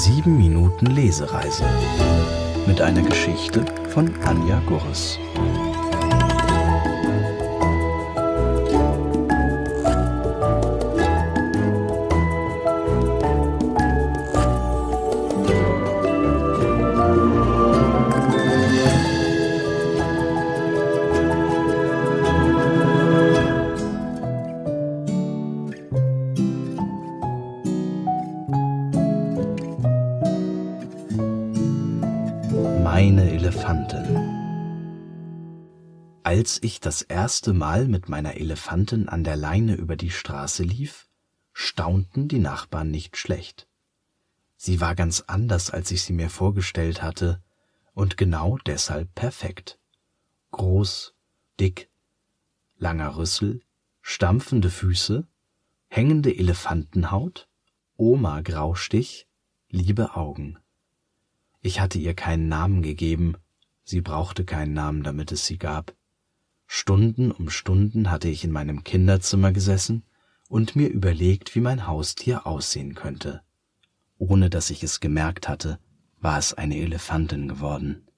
7 Minuten Lesereise mit einer Geschichte von Anja Gurres. Meine Elefantin Als ich das erste Mal mit meiner Elefantin an der Leine über die Straße lief, staunten die Nachbarn nicht schlecht. Sie war ganz anders, als ich sie mir vorgestellt hatte, und genau deshalb perfekt. Groß, dick, langer Rüssel, stampfende Füße, hängende Elefantenhaut, Oma Graustich, liebe Augen. Ich hatte ihr keinen Namen gegeben, sie brauchte keinen Namen, damit es sie gab. Stunden um Stunden hatte ich in meinem Kinderzimmer gesessen und mir überlegt, wie mein Haustier aussehen könnte. Ohne dass ich es gemerkt hatte, war es eine Elefantin geworden.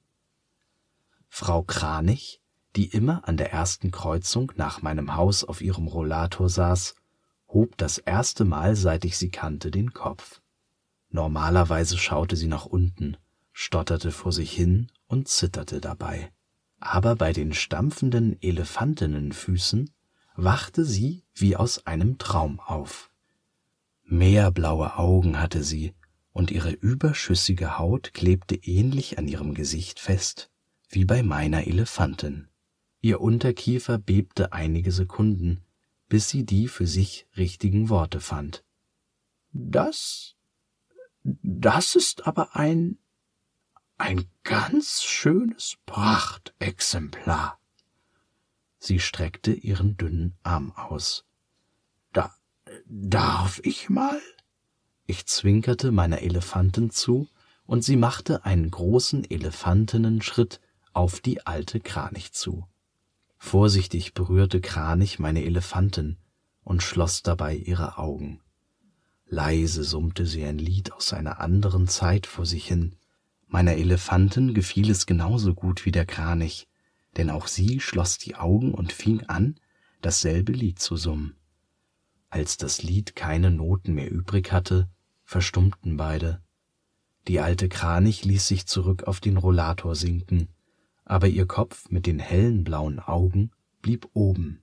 Frau Kranich, die immer an der ersten Kreuzung nach meinem Haus auf ihrem Rollator saß, hob das erste Mal, seit ich sie kannte, den Kopf. Normalerweise schaute sie nach unten, stotterte vor sich hin und zitterte dabei. Aber bei den stampfenden Elefantinnenfüßen wachte sie wie aus einem Traum auf. Meerblaue Augen hatte sie, und ihre überschüssige Haut klebte ähnlich an ihrem Gesicht fest wie bei meiner Elefantin. Ihr Unterkiefer bebte einige Sekunden, bis sie die für sich richtigen Worte fand. Das, das ist aber ein, ein ganz schönes Prachtexemplar. Sie streckte ihren dünnen Arm aus. Da, darf ich mal? Ich zwinkerte meiner Elefantin zu, und sie machte einen großen Elefantinnenschritt auf die alte Kranich zu. Vorsichtig berührte Kranich meine Elefantin und schloss dabei ihre Augen. Leise summte sie ein Lied aus einer anderen Zeit vor sich hin. Meiner Elefantin gefiel es genauso gut wie der Kranich, denn auch sie schloss die Augen und fing an, dasselbe Lied zu summen. Als das Lied keine Noten mehr übrig hatte, verstummten beide. Die alte Kranich ließ sich zurück auf den Rollator sinken, aber ihr Kopf mit den hellen blauen Augen blieb oben.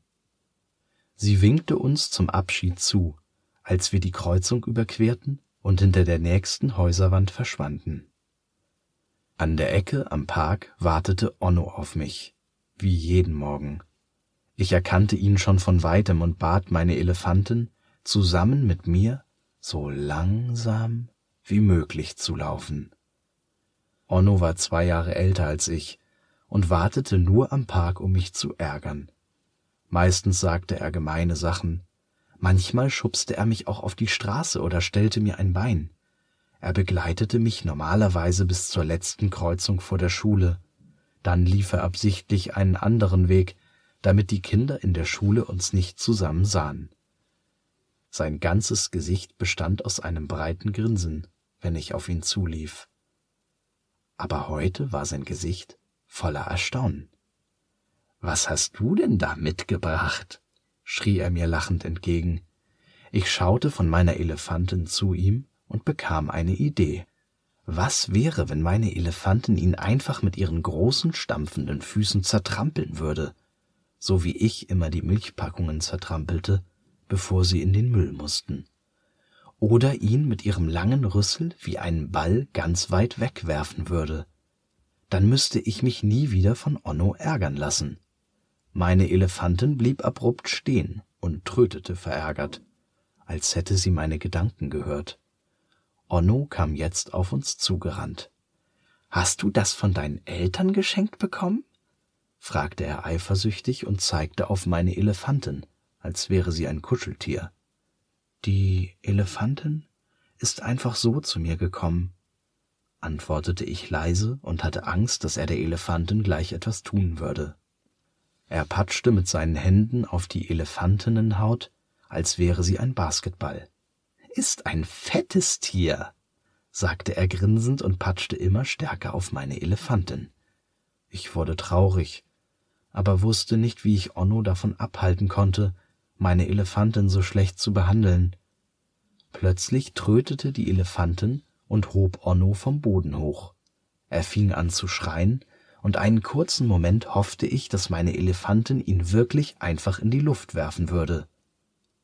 Sie winkte uns zum Abschied zu, als wir die Kreuzung überquerten und hinter der nächsten Häuserwand verschwanden. An der Ecke am Park wartete Onno auf mich, wie jeden Morgen. Ich erkannte ihn schon von weitem und bat meine Elefantin, zusammen mit mir so langsam wie möglich zu laufen. Onno war zwei Jahre älter als ich und wartete nur am Park, um mich zu ärgern. Meistens sagte er gemeine Sachen, manchmal schubste er mich auch auf die Straße oder stellte mir ein Bein. Er begleitete mich normalerweise bis zur letzten Kreuzung vor der Schule, dann lief er absichtlich einen anderen Weg, damit die Kinder in der Schule uns nicht zusammen sahen. Sein ganzes Gesicht bestand aus einem breiten Grinsen, wenn ich auf ihn zulief. Aber heute war sein Gesicht voller Erstaunen. Was hast du denn da mitgebracht? schrie er mir lachend entgegen. Ich schaute von meiner Elefantin zu ihm und bekam eine Idee. Was wäre, wenn meine Elefantin ihn einfach mit ihren großen stampfenden Füßen zertrampeln würde, so wie ich immer die Milchpackungen zertrampelte, bevor sie in den Müll mussten? Oder ihn mit ihrem langen Rüssel wie einen Ball ganz weit wegwerfen würde, dann müsste ich mich nie wieder von Onno ärgern lassen. Meine Elefantin blieb abrupt stehen und trötete verärgert, als hätte sie meine Gedanken gehört. Onno kam jetzt auf uns zugerannt. Hast du das von deinen Eltern geschenkt bekommen? fragte er eifersüchtig und zeigte auf meine Elefantin, als wäre sie ein Kuscheltier. Die Elefantin ist einfach so zu mir gekommen, antwortete ich leise und hatte Angst, dass er der Elefantin gleich etwas tun würde. Er patschte mit seinen Händen auf die Elefantinnenhaut, als wäre sie ein Basketball. Ist ein fettes Tier, sagte er grinsend und patschte immer stärker auf meine Elefantin. Ich wurde traurig, aber wusste nicht, wie ich Onno davon abhalten konnte, meine Elefantin so schlecht zu behandeln. Plötzlich trötete die Elefantin und hob Onno vom Boden hoch. Er fing an zu schreien, und einen kurzen Moment hoffte ich, dass meine Elefantin ihn wirklich einfach in die Luft werfen würde.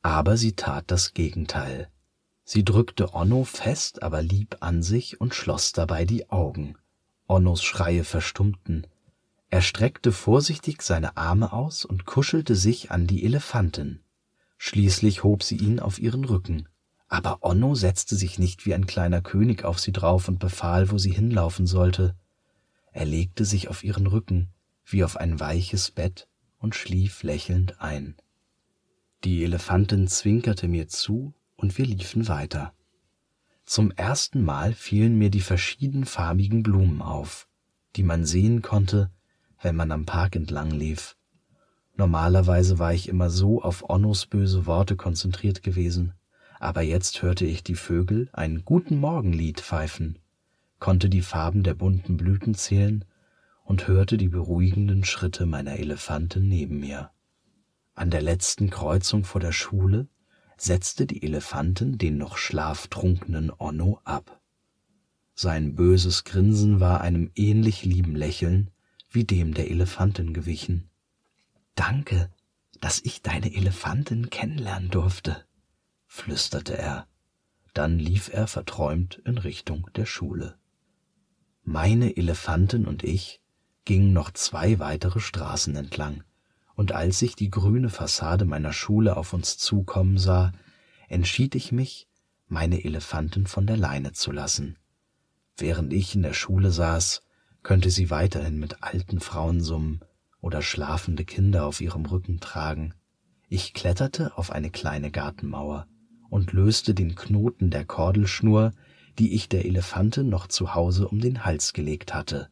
Aber sie tat das Gegenteil. Sie drückte Onno fest, aber lieb an sich und schloss dabei die Augen. Onnos Schreie verstummten. Er streckte vorsichtig seine Arme aus und kuschelte sich an die Elefantin. Schließlich hob sie ihn auf ihren Rücken. Aber Onno setzte sich nicht wie ein kleiner König auf sie drauf und befahl, wo sie hinlaufen sollte. Er legte sich auf ihren Rücken wie auf ein weiches Bett und schlief lächelnd ein. Die Elefantin zwinkerte mir zu und wir liefen weiter. Zum ersten Mal fielen mir die verschiedenfarbigen Blumen auf, die man sehen konnte, wenn man am Park entlang lief. Normalerweise war ich immer so auf Onnos böse Worte konzentriert gewesen, aber jetzt hörte ich die Vögel ein Guten Morgenlied pfeifen, konnte die Farben der bunten Blüten zählen und hörte die beruhigenden Schritte meiner Elefanten neben mir. An der letzten Kreuzung vor der Schule setzte die Elefantin den noch schlaftrunkenen Onno ab. Sein böses Grinsen war einem ähnlich lieben Lächeln wie dem der Elefantin gewichen. Danke, dass ich deine Elefantin kennenlernen durfte, flüsterte er. Dann lief er verträumt in Richtung der Schule. Meine Elefantin und ich gingen noch zwei weitere Straßen entlang, und als ich die grüne Fassade meiner Schule auf uns zukommen sah, entschied ich mich, meine Elefantin von der Leine zu lassen. Während ich in der Schule saß, könnte sie weiterhin mit alten Frauen summen oder schlafende Kinder auf ihrem Rücken tragen. Ich kletterte auf eine kleine Gartenmauer und löste den Knoten der Kordelschnur, die ich der Elefantin noch zu Hause um den Hals gelegt hatte.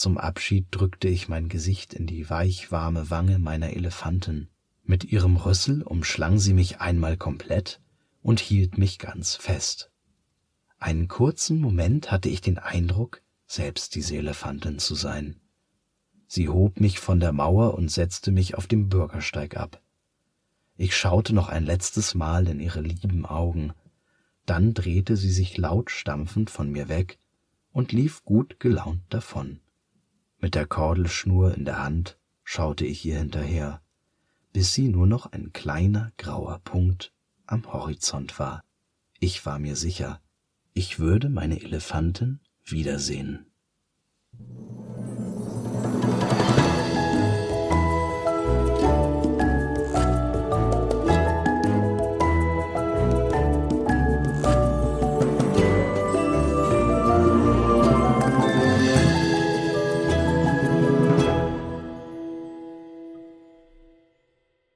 Zum Abschied drückte ich mein Gesicht in die weichwarme Wange meiner Elefantin. Mit ihrem Rüssel umschlang sie mich einmal komplett und hielt mich ganz fest. Einen kurzen Moment hatte ich den Eindruck, selbst diese Elefantin zu sein. Sie hob mich von der Mauer und setzte mich auf dem Bürgersteig ab. Ich schaute noch ein letztes Mal in ihre lieben Augen, dann drehte sie sich laut stampfend von mir weg und lief gut gelaunt davon. Mit der Kordelschnur in der Hand schaute ich ihr hinterher, bis sie nur noch ein kleiner grauer Punkt am Horizont war. Ich war mir sicher, ich würde meine Elefanten wiedersehen.